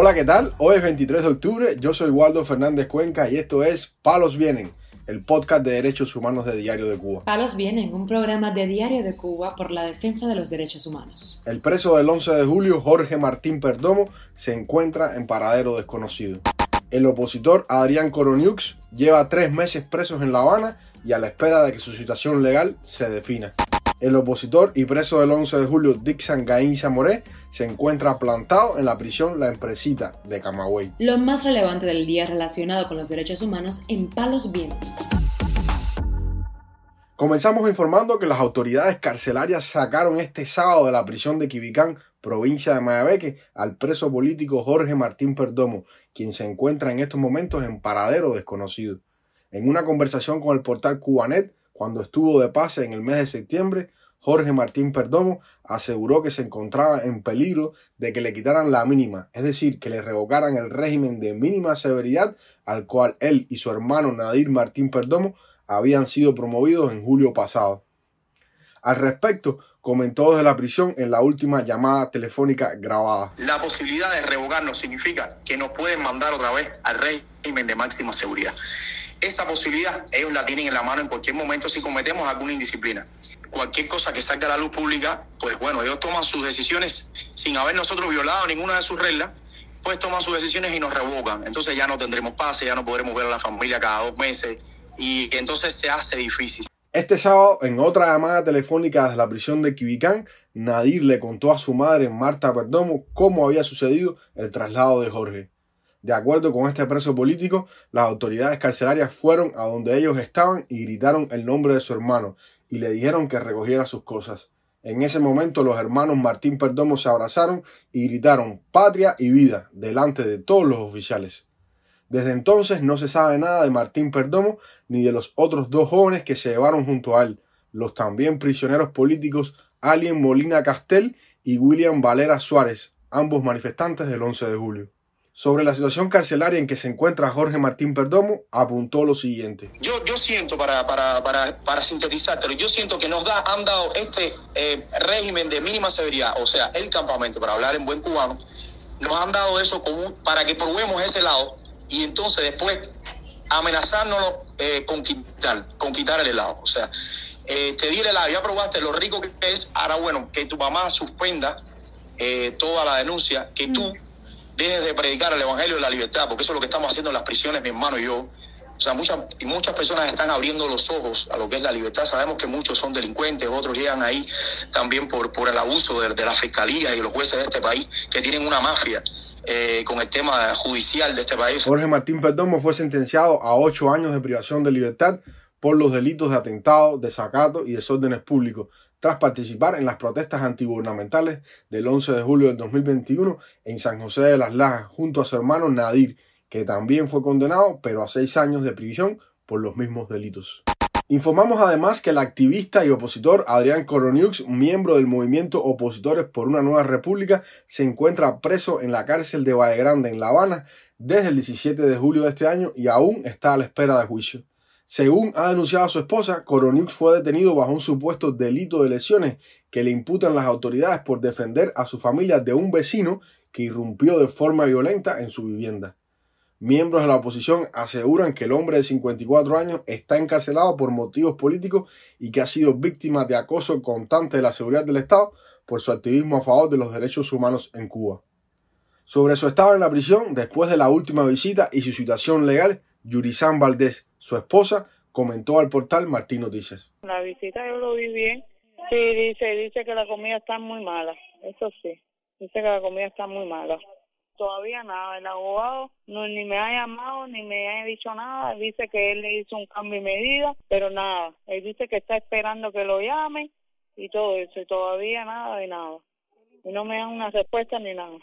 Hola, ¿qué tal? Hoy es 23 de octubre, yo soy Waldo Fernández Cuenca y esto es Palos Vienen, el podcast de derechos humanos de Diario de Cuba. Palos Vienen, un programa de Diario de Cuba por la defensa de los derechos humanos. El preso del 11 de julio, Jorge Martín Perdomo, se encuentra en paradero desconocido. El opositor Adrián Coroniux lleva tres meses presos en La Habana y a la espera de que su situación legal se defina. El opositor y preso del 11 de julio Dixon Gainza Moré se encuentra plantado en la prisión La Empresita de Camagüey. Lo más relevante del día relacionado con los derechos humanos en Palos Vientos. Comenzamos informando que las autoridades carcelarias sacaron este sábado de la prisión de Quibicán, provincia de Mayabeque, al preso político Jorge Martín Perdomo, quien se encuentra en estos momentos en paradero desconocido. En una conversación con el portal Cubanet, cuando estuvo de pase en el mes de septiembre, Jorge Martín Perdomo aseguró que se encontraba en peligro de que le quitaran la mínima, es decir, que le revocaran el régimen de mínima severidad al cual él y su hermano Nadir Martín Perdomo habían sido promovidos en julio pasado. Al respecto, comentó desde la prisión en la última llamada telefónica grabada. La posibilidad de revocarnos significa que nos pueden mandar otra vez al régimen de máxima seguridad. Esa posibilidad ellos la tienen en la mano en cualquier momento si cometemos alguna indisciplina. Cualquier cosa que salga a la luz pública, pues bueno, ellos toman sus decisiones sin haber nosotros violado ninguna de sus reglas, pues toman sus decisiones y nos revocan. Entonces ya no tendremos pase, ya no podremos ver a la familia cada dos meses y entonces se hace difícil. Este sábado, en otra llamada telefónica desde la prisión de Quibicán, Nadir le contó a su madre, Marta Perdomo, cómo había sucedido el traslado de Jorge. De acuerdo con este preso político, las autoridades carcelarias fueron a donde ellos estaban y gritaron el nombre de su hermano y le dijeron que recogiera sus cosas. En ese momento los hermanos Martín Perdomo se abrazaron y gritaron patria y vida delante de todos los oficiales. Desde entonces no se sabe nada de Martín Perdomo ni de los otros dos jóvenes que se llevaron junto a él, los también prisioneros políticos Alien Molina Castel y William Valera Suárez, ambos manifestantes del 11 de julio. Sobre la situación carcelaria en que se encuentra Jorge Martín Perdomo, apuntó lo siguiente. Yo, yo siento, para, para, para, para sintetizártelo, yo siento que nos da, han dado este eh, régimen de mínima severidad, o sea, el campamento, para hablar en buen cubano, nos han dado eso como, para que probemos ese lado y entonces después amenazarnos eh, con, quitar, con quitar el helado. O sea, eh, te di el helado, ya probaste lo rico que es, ahora bueno, que tu mamá suspenda eh, toda la denuncia, que tú dejes de predicar el Evangelio de la libertad, porque eso es lo que estamos haciendo en las prisiones, mi hermano y yo. O sea, muchas, y muchas personas están abriendo los ojos a lo que es la libertad. Sabemos que muchos son delincuentes, otros llegan ahí también por, el abuso de, de la fiscalía y los jueces de este país, que tienen una mafia. Eh, con el tema judicial de este país. Jorge Martín Perdomo fue sentenciado a ocho años de privación de libertad por los delitos de atentado, desacato y desórdenes públicos, tras participar en las protestas antigubernamentales del 11 de julio del 2021 en San José de las Lajas, junto a su hermano Nadir, que también fue condenado, pero a seis años de prisión por los mismos delitos. Informamos además que el activista y opositor Adrián Coroniux, miembro del movimiento Opositores por una Nueva República, se encuentra preso en la cárcel de Valle Grande en La Habana desde el 17 de julio de este año y aún está a la espera de juicio. Según ha denunciado su esposa, Coroniux fue detenido bajo un supuesto delito de lesiones que le imputan las autoridades por defender a su familia de un vecino que irrumpió de forma violenta en su vivienda. Miembros de la oposición aseguran que el hombre de 54 años está encarcelado por motivos políticos y que ha sido víctima de acoso constante de la seguridad del Estado por su activismo a favor de los derechos humanos en Cuba. Sobre su estado en la prisión, después de la última visita y su situación legal, Yurizán Valdés, su esposa, comentó al portal Martín Noticias. La visita yo lo vi bien. Sí, dice, dice que la comida está muy mala. Eso sí. Dice que la comida está muy mala todavía nada. El abogado ni me ha llamado ni me ha dicho nada. dice que él le hizo un cambio de medida, pero nada. Él dice que está esperando que lo llame y todo eso. Y todavía nada de nada. Y no me dan una respuesta ni nada.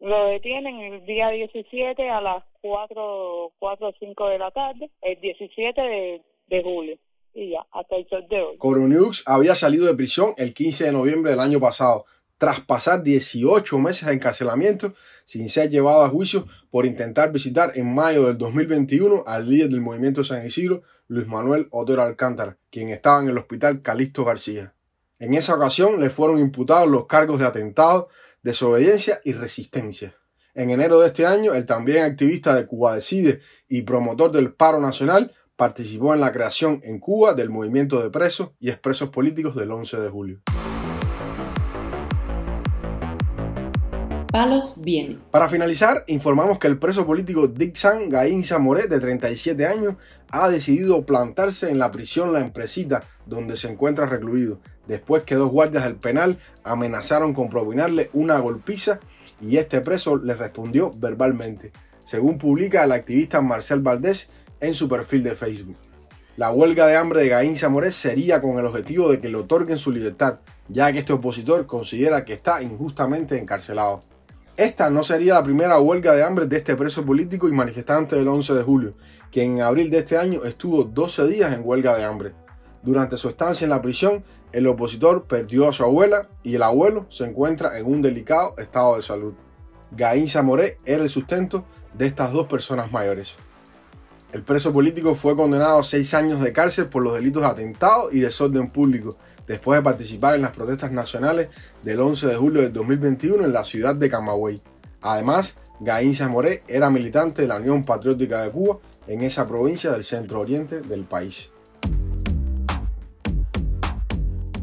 Lo detienen el día 17 a las 4, 4 o 5 de la tarde, el 17 de, de julio. Y ya, hasta el sol de hoy. Coroniux había salido de prisión el 15 de noviembre del año pasado tras pasar 18 meses de encarcelamiento sin ser llevado a juicio por intentar visitar en mayo del 2021 al líder del movimiento San Isidro, Luis Manuel Otero Alcántara, quien estaba en el hospital Calixto García. En esa ocasión le fueron imputados los cargos de atentado, desobediencia y resistencia. En enero de este año, el también activista de Cuba Decide y promotor del paro nacional participó en la creación en Cuba del movimiento de presos y expresos políticos del 11 de julio. Palos vienen. Para finalizar, informamos que el preso político Dixon Gainza Moré, de 37 años, ha decidido plantarse en la prisión La Empresita, donde se encuentra recluido, después que dos guardias del penal amenazaron con propinarle una golpiza y este preso le respondió verbalmente, según publica el activista Marcel Valdés en su perfil de Facebook. La huelga de hambre de Gainza Moré sería con el objetivo de que le otorguen su libertad, ya que este opositor considera que está injustamente encarcelado. Esta no sería la primera huelga de hambre de este preso político y manifestante del 11 de julio, quien en abril de este año estuvo 12 días en huelga de hambre. Durante su estancia en la prisión, el opositor perdió a su abuela y el abuelo se encuentra en un delicado estado de salud. Gainza Moré era el sustento de estas dos personas mayores. El preso político fue condenado a seis años de cárcel por los delitos de atentado y desorden público, después de participar en las protestas nacionales del 11 de julio del 2021 en la ciudad de Camagüey. Además, Gainza Moré era militante de la Unión Patriótica de Cuba en esa provincia del centro oriente del país.